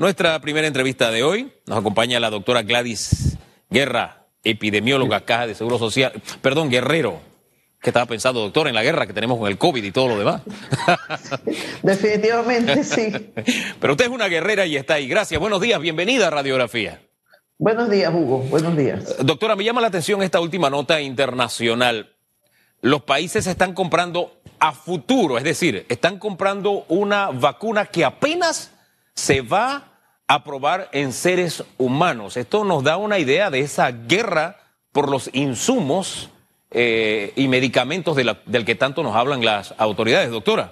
nuestra primera entrevista de hoy. Nos acompaña la doctora Gladys Guerra, epidemióloga, Caja de Seguro Social, perdón, Guerrero. ¿Qué estaba pensando, doctor, en la guerra que tenemos con el COVID y todo lo demás? Definitivamente sí. Pero usted es una guerrera y está ahí. Gracias. Buenos días. Bienvenida a Radiografía. Buenos días, Hugo. Buenos días. Doctora, me llama la atención esta última nota internacional. Los países están comprando a futuro, es decir, están comprando una vacuna que apenas se va a probar en seres humanos. Esto nos da una idea de esa guerra por los insumos eh, y medicamentos del que tanto nos hablan las autoridades, doctora.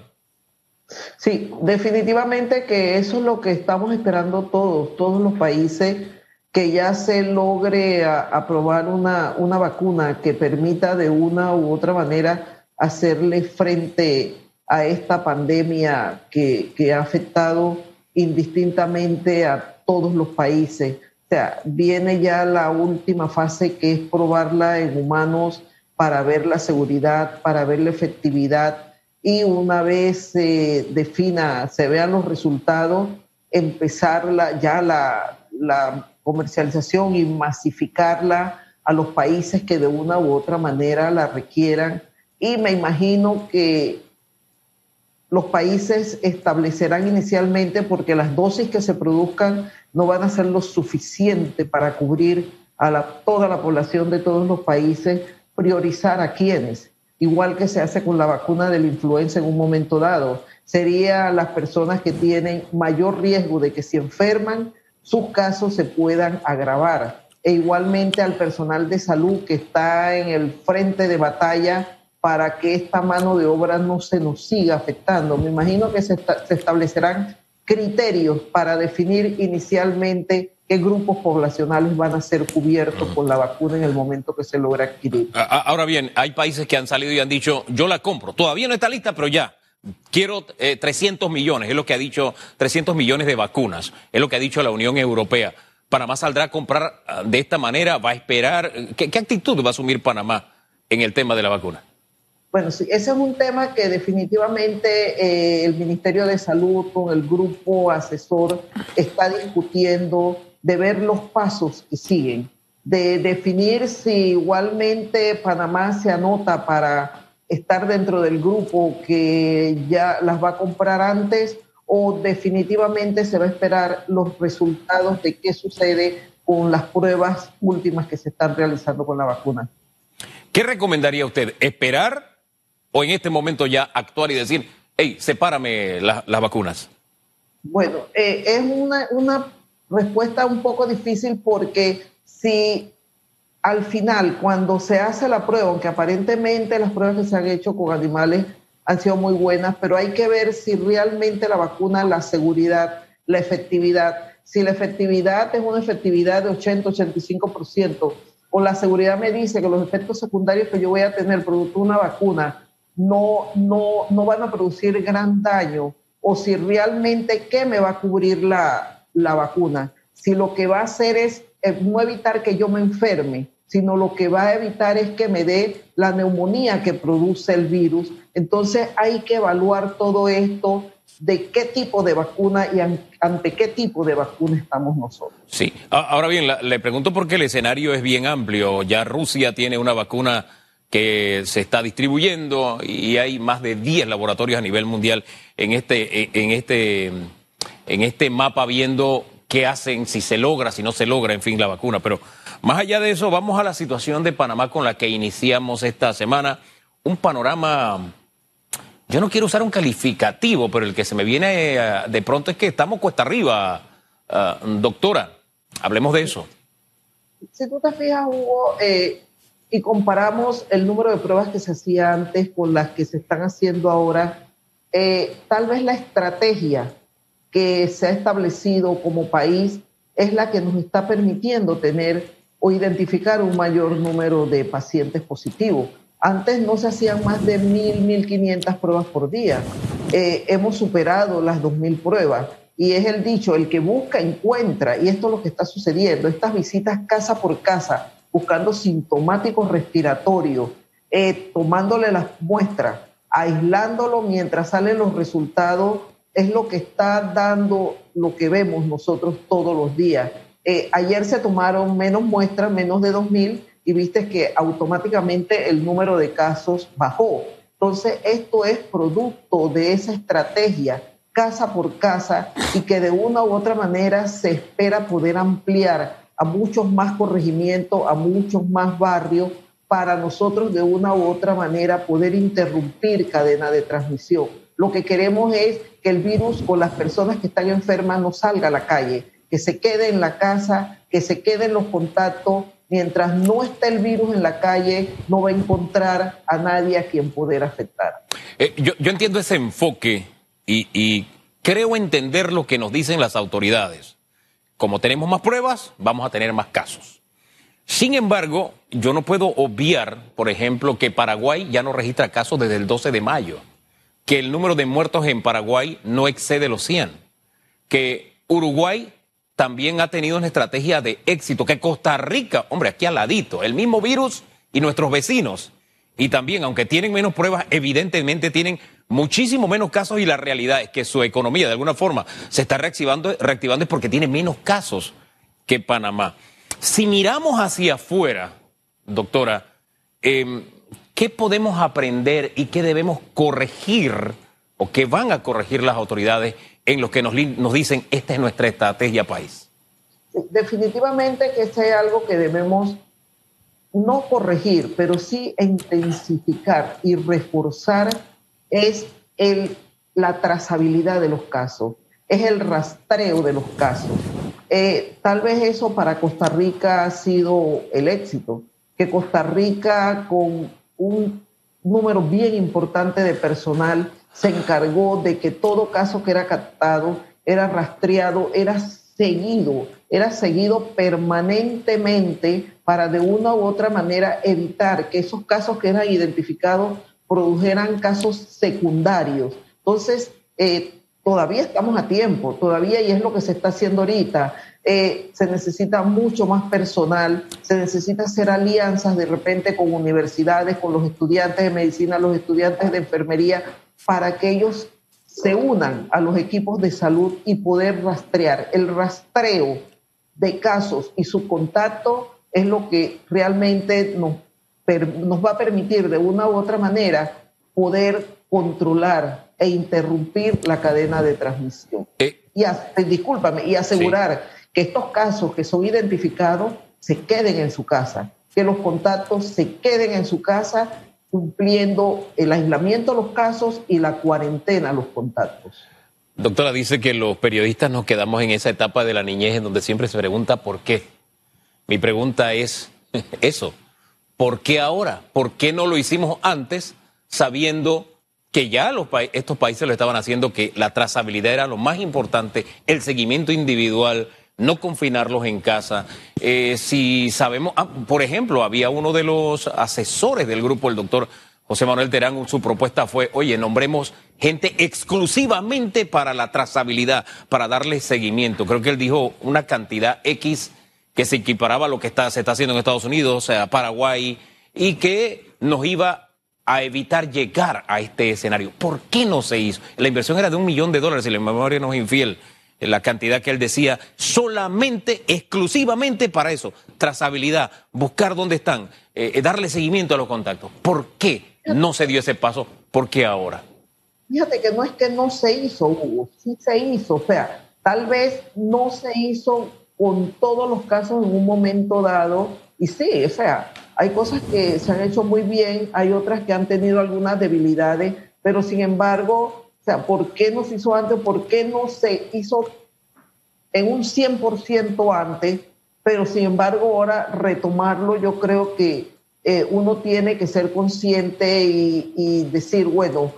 Sí, definitivamente que eso es lo que estamos esperando todos, todos los países, que ya se logre aprobar una, una vacuna que permita de una u otra manera hacerle frente a esta pandemia que ha afectado indistintamente a todos los países. O sea, viene ya la última fase que es probarla en humanos para ver la seguridad, para ver la efectividad y una vez se defina, se vean los resultados, empezar ya la comercialización y masificarla a los países que de una u otra manera la requieran. Y me imagino que los países establecerán inicialmente, porque las dosis que se produzcan no van a ser lo suficiente para cubrir a toda la población de todos los países, priorizar a quienes, igual que se hace con la vacuna de la influenza en un momento dado, sería las personas que tienen mayor riesgo de que si enferman, sus casos se puedan agravar. E igualmente al personal de salud que está en el frente de batalla para que esta mano de obra no se nos siga afectando. Me imagino que se, establecerán criterios para definir inicialmente qué grupos poblacionales van a ser cubiertos con la vacuna en el momento que se logra adquirir. Ahora bien, hay países que han salido y han dicho, yo la compro. Todavía no está lista, pero ya. Quiero 300 eh, millones, es lo que ha dicho, 300 millones de vacunas, es lo que ha dicho la Unión Europea. Panamá saldrá a comprar ah, de esta manera, va a esperar. ¿Qué, qué actitud va a asumir Panamá en el tema de la vacuna? Bueno, sí, ese es un tema que definitivamente eh, el Ministerio de Salud con el grupo asesor está discutiendo de ver los pasos que siguen, de definir si igualmente Panamá se anota para estar dentro del grupo que ya las va a comprar antes o definitivamente se va a esperar los resultados de qué sucede con las pruebas últimas que se están realizando con la vacuna. ¿Qué recomendaría usted? ¿Esperar o en este momento ya actuar y decir, hey, sepárame las vacunas? Bueno, eh, es una, una respuesta un poco difícil porque si al final, cuando se hace la prueba, aunque aparentemente las pruebas que se han hecho con animales han sido muy buenas, pero hay que ver si realmente la vacuna, la seguridad, la efectividad, si la efectividad es una efectividad de 80-85%, o la seguridad me dice que los efectos secundarios que yo voy a tener producto de una vacuna no, no, no van a producir gran daño o si realmente qué me va a cubrir la, la vacuna. Si lo que va a hacer es eh, no evitar que yo me enferme, sino lo que va a evitar es que me dé la neumonía que produce el virus. Entonces hay que evaluar todo esto de qué tipo de vacuna y ante qué tipo de vacuna estamos nosotros. Sí, ahora bien, le pregunto porque el escenario es bien amplio. Ya Rusia tiene una vacuna que se está distribuyendo y hay más de 10 laboratorios a nivel mundial en este, en este, en este mapa viendo qué hacen, si se logra, si no se logra, en fin, la vacuna. Pero más allá de eso, vamos a la situación de Panamá con la que iniciamos esta semana. Un panorama, yo no quiero usar un calificativo, pero el que se me viene eh, de pronto es que estamos cuesta arriba, eh, doctora. Hablemos de eso. Si tú te fijas, Hugo, eh, y comparamos el número de pruebas que se hacía antes con las que se están haciendo ahora, eh, tal vez la estrategia que se ha establecido como país es la que nos está permitiendo tener o identificar un mayor número de pacientes positivos. Antes no se hacían más de 1.000, 1.500 pruebas por día. Eh, hemos superado las 2.000 pruebas. Y es el dicho, el que busca encuentra. Y esto es lo que está sucediendo. Estas visitas casa por casa buscando sintomáticos respiratorios, eh, tomándole las muestras, aislándolo mientras salen los resultados, es lo que está dando lo que vemos nosotros todos los días. Eh, ayer se tomaron menos muestras, menos de 2.000, y viste que automáticamente el número de casos bajó. Entonces, esto es producto de esa estrategia casa por casa y que de una u otra manera se espera poder ampliar a muchos más corregimientos, a muchos más barrios, para nosotros de una u otra manera poder interrumpir cadena de transmisión. Lo que queremos es que el virus o las personas que están enfermas no salga a la calle, que se quede en la casa, que se queden los contactos. Mientras no esté el virus en la calle, no va a encontrar a nadie a quien poder afectar. Eh, yo entiendo ese enfoque y, creo entender lo que nos dicen las autoridades. Como tenemos más pruebas, vamos a tener más casos. Sin embargo, yo no puedo obviar, por ejemplo, que Paraguay ya no registra casos desde el 12 de mayo, que el número de muertos en Paraguay no excede los 100, que Uruguay también ha tenido una estrategia de éxito, que Costa Rica, hombre, aquí al ladito, el mismo virus y nuestros vecinos, y también, aunque tienen menos pruebas, evidentemente tienen muchísimo menos casos y la realidad es que su economía de alguna forma se está reactivando, reactivando es porque tiene menos casos que Panamá. Si miramos hacia afuera, doctora, em, ¿qué podemos aprender y qué debemos corregir o qué van a corregir las autoridades en lo que nos, nos dicen esta es nuestra estrategia país? Definitivamente que este es algo que debemos no corregir, pero sí intensificar y reforzar es el, la trazabilidad de los casos, es el rastreo de los casos. Eh, tal vez eso para Costa Rica ha sido el éxito, que Costa Rica con un número bien importante de personal se encargó de que todo caso que era captado era rastreado, era seguido, era seguido permanentemente para de una u otra manera evitar que esos casos que eran identificados produjeran casos secundarios. Entonces, eh, todavía estamos a tiempo, todavía y es lo que se está haciendo ahorita. Eh, se necesita mucho más personal, se necesita hacer alianzas de repente con universidades, con los estudiantes de medicina, los estudiantes de enfermería, para que ellos se unan a los equipos de salud y poder rastrear. El rastreo de casos y su contacto es lo que realmente nos nos va a permitir de una u otra manera poder controlar e interrumpir la cadena de transmisión. Eh. y eh, discúlpame, y asegurar que estos casos que son identificados se queden en su casa, que los contactos se queden en su casa cumpliendo el aislamiento de los casos y la cuarentena a los contactos. Doctora, dice que los periodistas nos quedamos en esa etapa de la niñez en donde siempre se pregunta por qué. Mi pregunta es eso, ¿Por qué ahora? ¿Por qué no lo hicimos antes sabiendo que ya estos países lo estaban haciendo, que la trazabilidad era lo más importante, el seguimiento individual, no confinarlos en casa. Eh, si sabemos, ah, por ejemplo, había uno de los asesores del grupo, el doctor José Manuel Terán, su propuesta fue, oye, nombremos gente exclusivamente para la trazabilidad, para darle seguimiento. Creo que él dijo una cantidad X que se equiparaba a lo que se está haciendo en Estados Unidos, sea, Paraguay, y que nos iba a evitar llegar a este escenario. ¿Por qué no se hizo? La inversión era de un millón de dólares, si la memoria no es infiel, la cantidad que él decía, solamente, exclusivamente para eso, trazabilidad, buscar dónde están, eh, eh, darle seguimiento a los contactos. ¿Por qué no se dio ese paso? ¿Por qué ahora? Fíjate que no es que no se hizo, Hugo, sí se hizo, o sea, tal vez no se hizo con todos los casos en un momento dado. Y sí, o sea, hay cosas que se han hecho muy bien, hay otras que han tenido algunas debilidades, pero sin embargo, o sea, ¿por qué no se hizo antes? ¿Por qué no se hizo en un 100% antes? Pero sin embargo, ahora retomarlo, yo creo que eh, uno tiene que ser consciente y, decir, bueno,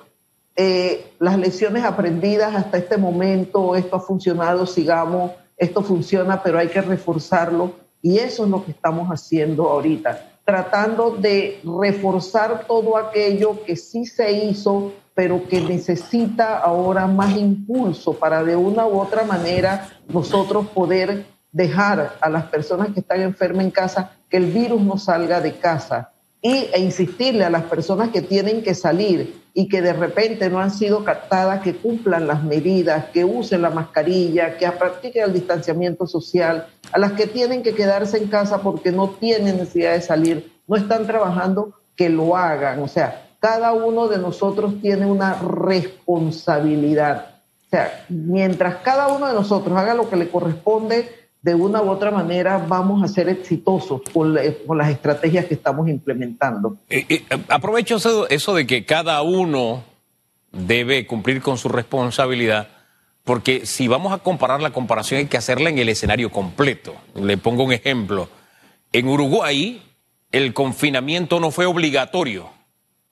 eh, las lecciones aprendidas hasta este momento, esto ha funcionado, sigamos esto funciona, pero hay que reforzarlo y eso es lo que estamos haciendo ahorita, tratando de reforzar todo aquello que sí se hizo, pero que necesita ahora más impulso para de una u otra manera nosotros poder dejar a las personas que están enfermas en casa que el virus no salga de casa. Y, e insistirle a las personas que tienen que salir y que de repente no han sido captadas, que cumplan las medidas, que usen la mascarilla, que practiquen el distanciamiento social, a las que tienen que quedarse en casa porque no tienen necesidad de salir, no están trabajando, que lo hagan. O sea, cada uno de nosotros tiene una responsabilidad. O sea, mientras cada uno de nosotros haga lo que le corresponde, de una u otra manera vamos a ser exitosos con, las estrategias que estamos implementando. Eh, eh, aprovecho eso, de que cada uno debe cumplir con su responsabilidad, porque si vamos a comparar la comparación hay que hacerla en el escenario completo. Le pongo un ejemplo. En Uruguay el confinamiento no fue obligatorio,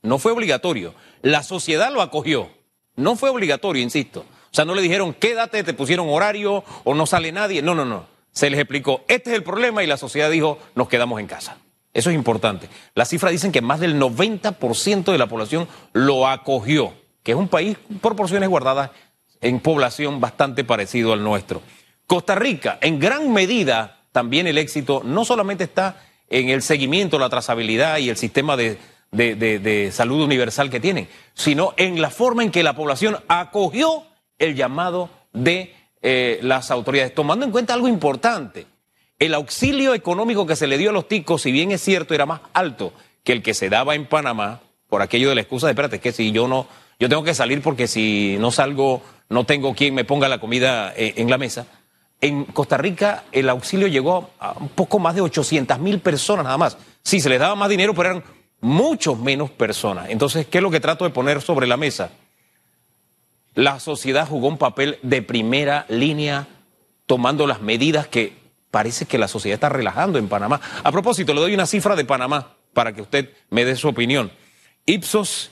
no fue obligatorio. La sociedad lo acogió, no fue obligatorio, insisto. O sea, no le dijeron quédate, te pusieron horario o no sale nadie. No, no, no se les explicó, este es el problema y la sociedad dijo, nos quedamos en casa. Eso es importante. Las cifras dicen que más del 90% de la población lo acogió, que es un país por porciones guardadas en población bastante parecido al nuestro. Costa Rica, en gran medida, también el éxito no solamente está en el seguimiento, la trazabilidad y el sistema de, de salud universal que tienen, sino en la forma en que la población acogió el llamado de eh, las autoridades, tomando en cuenta algo importante. El auxilio económico que se le dio a los ticos, si bien es cierto, era más alto que el que se daba en Panamá, por aquello de la excusa de, espérate, es que si yo no, yo tengo que salir porque si no salgo, no tengo quien me ponga la comida eh, en la mesa. En Costa Rica el auxilio llegó a un poco más de 800 mil personas nada más. Sí, se les daba más dinero, pero eran muchos menos personas. Entonces, ¿qué es lo que trato de poner sobre la mesa? La sociedad jugó un papel de primera línea tomando las medidas que parece que la sociedad está relajando en Panamá. A propósito, le doy una cifra de Panamá para que usted me dé su opinión. Ipsos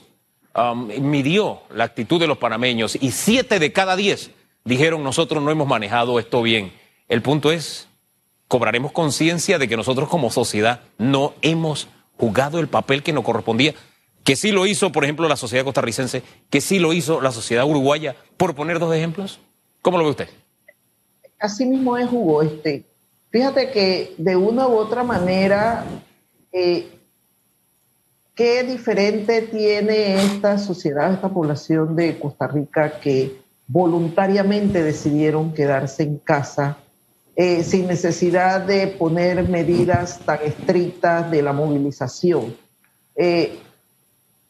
um, midió la actitud de los panameños y siete de cada diez dijeron nosotros no hemos manejado esto bien. El punto es, cobraremos conciencia de que nosotros como sociedad no hemos jugado el papel que nos correspondía que sí lo hizo, por ejemplo, la sociedad costarricense, que sí lo hizo la sociedad uruguaya, por poner dos ejemplos? ¿Cómo lo ve usted? Así mismo es, Hugo. Este, fíjate que de una u otra manera, eh, ¿qué diferente tiene esta sociedad, esta población de Costa Rica que voluntariamente decidieron quedarse en casa eh, sin necesidad de poner medidas tan estrictas de la movilización? Eh,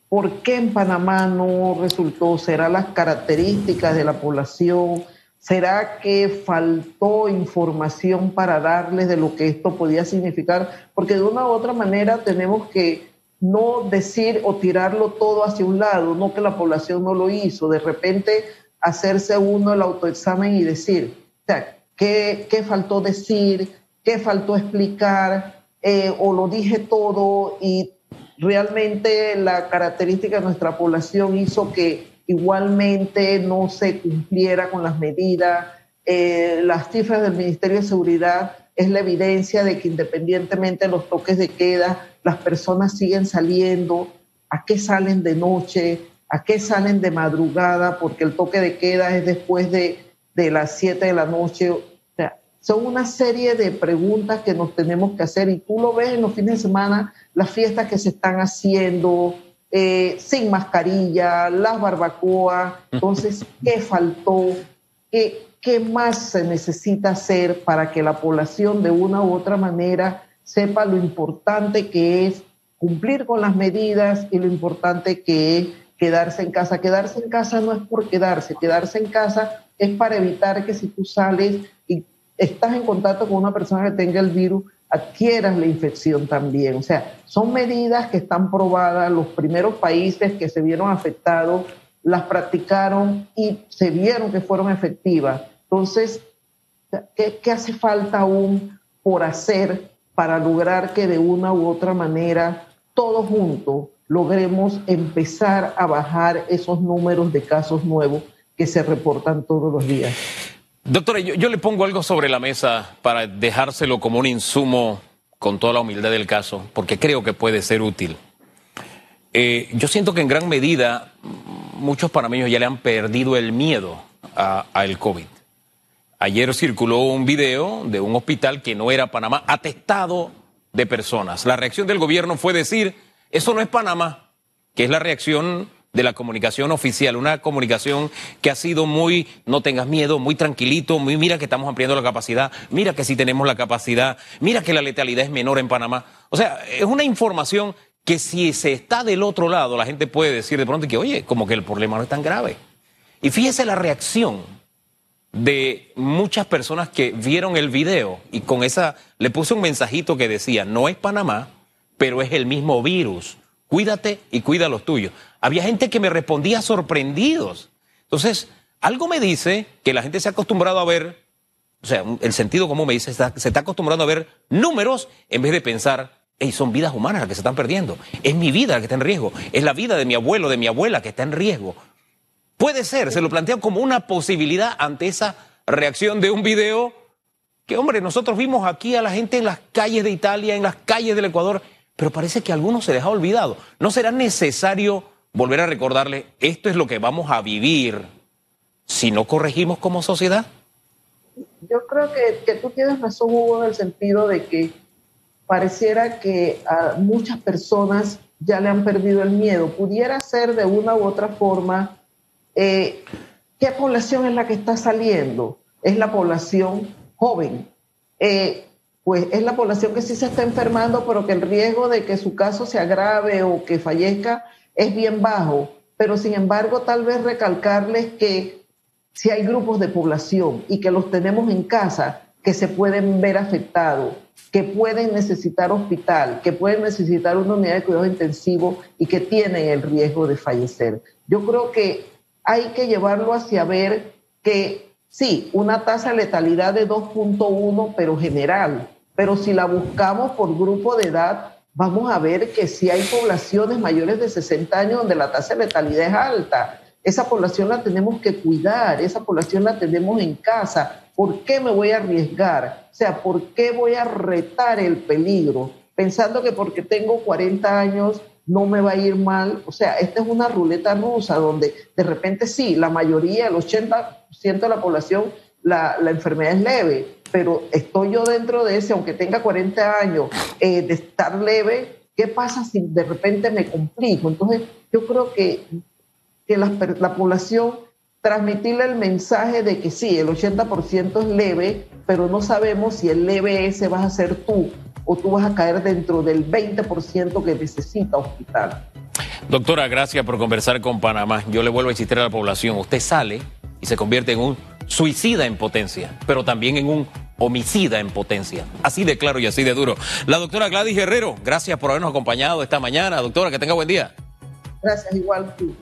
¿Por qué en Panamá no resultó? ¿Será las características de la población? ¿Será que faltó información para darles de lo que esto podía significar? Porque de una u otra manera tenemos que no decir o tirarlo todo hacia un lado, no que la población no lo hizo, de repente hacerse uno el autoexamen y decir, o sea, ¿qué, qué faltó decir? ¿Qué faltó explicar? Eh, o lo dije todo y realmente la característica de nuestra población hizo que igualmente no se cumpliera con las medidas. Eh, las cifras del Ministerio de Seguridad es la evidencia de que independientemente de los toques de queda, las personas siguen saliendo. ¿A qué salen de noche? ¿A qué salen de madrugada? Porque el toque de queda es después de, de las 7 de la noche son una serie de preguntas que nos tenemos que hacer y tú lo ves en los fines de semana, las fiestas que se están haciendo eh, sin mascarilla, las barbacoas. Entonces, ¿qué faltó? ¿Qué, ¿Qué más se necesita hacer para que la población de una u otra manera sepa lo importante que es cumplir con las medidas y lo importante que es quedarse en casa? Quedarse en casa no es por quedarse, quedarse en casa es para evitar que si tú sales y estás en contacto con una persona que tenga el virus, adquieras la infección también. O sea, son medidas que están probadas. Los primeros países que se vieron afectados las practicaron y se vieron que fueron efectivas. Entonces, ¿qué, qué hace falta aún por hacer para lograr que de una u otra manera todos juntos logremos empezar a bajar esos números de casos nuevos que se reportan todos los días? Doctora, yo, le pongo algo sobre la mesa para dejárselo como un insumo con toda la humildad del caso, porque creo que puede ser útil. Eh, yo siento que en gran medida muchos panameños ya le han perdido el miedo al COVID. Ayer circuló un video de un hospital que no era Panamá, atestado de personas. La reacción del gobierno fue decir, Eso no es Panamá, que es la reacción de la comunicación oficial, una comunicación que ha sido muy, no tengas miedo, muy tranquilito, muy, mira que estamos ampliando la capacidad, mira que sí tenemos la capacidad, mira que la letalidad es menor en Panamá. O sea, es una información que si se está del otro lado, la gente puede decir de pronto que, oye, como que el problema no es tan grave. Y fíjese la reacción de muchas personas que vieron el video y con esa le puse un mensajito que decía, no es Panamá, pero es el mismo virus. Cuídate y cuida los tuyos. Había gente que me respondía sorprendidos. Entonces, algo me dice que la gente se ha acostumbrado a ver, o sea, el sentido como me dice, se está acostumbrando a ver números en vez de pensar, hey, son vidas humanas las que se están perdiendo. Es mi vida la que está en riesgo. Es la vida de mi abuelo, de mi abuela que está en riesgo. Puede ser, se lo planteo como una posibilidad ante esa reacción de un video que, hombre, nosotros vimos aquí a la gente en las calles de Italia, en las calles del Ecuador, pero parece que a algunos se les ha olvidado. ¿No será necesario volver a recordarle, esto es lo que vamos a vivir si no corregimos como sociedad? Yo creo que, tú tienes razón, Hugo, en el sentido de que pareciera que a muchas personas ya le han perdido el miedo. Pudiera ser de una u otra forma eh, ¿Qué población es la que está saliendo? Es la población joven. Eh, pues es la población que sí se está enfermando, pero que el riesgo de que su caso se agrave o que fallezca es bien bajo. Pero sin embargo, tal vez recalcarles que si hay grupos de población y que los tenemos en casa, que se pueden ver afectados, que pueden necesitar hospital, que pueden necesitar una unidad de cuidado intensivo y que tienen el riesgo de fallecer. Yo creo que hay que llevarlo hacia ver que sí, una tasa de letalidad de 2.1, pero general, pero si la buscamos por grupo de edad, vamos a ver que si hay poblaciones mayores de 60 años donde la tasa de letalidad es alta. Esa población la tenemos que cuidar, esa población la tenemos en casa. ¿Por qué me voy a arriesgar? O sea, ¿por qué voy a retar el peligro? Pensando que porque tengo 40 años no me va a ir mal. O sea, esta es una ruleta rusa donde de repente sí, la mayoría, el 80% de la población, la, enfermedad es leve, pero estoy yo dentro de ese, aunque tenga 40 años, eh, de estar leve, ¿qué pasa si de repente me complico? Entonces, yo creo que, que la, la población transmitirle el mensaje de que sí, el 80% es leve, pero no sabemos si el leve ese vas a ser tú o tú vas a caer dentro del 20% que necesita hospital. Doctora, gracias por conversar con Panamá. Yo le vuelvo a insistir a la población, usted sale y se convierte en un suicida en potencia, pero también en un homicida en potencia. Así de claro y así de duro. La doctora Gladys Guerrero, gracias por habernos acompañado esta mañana. Doctora, que tenga buen día. Gracias, igual tú.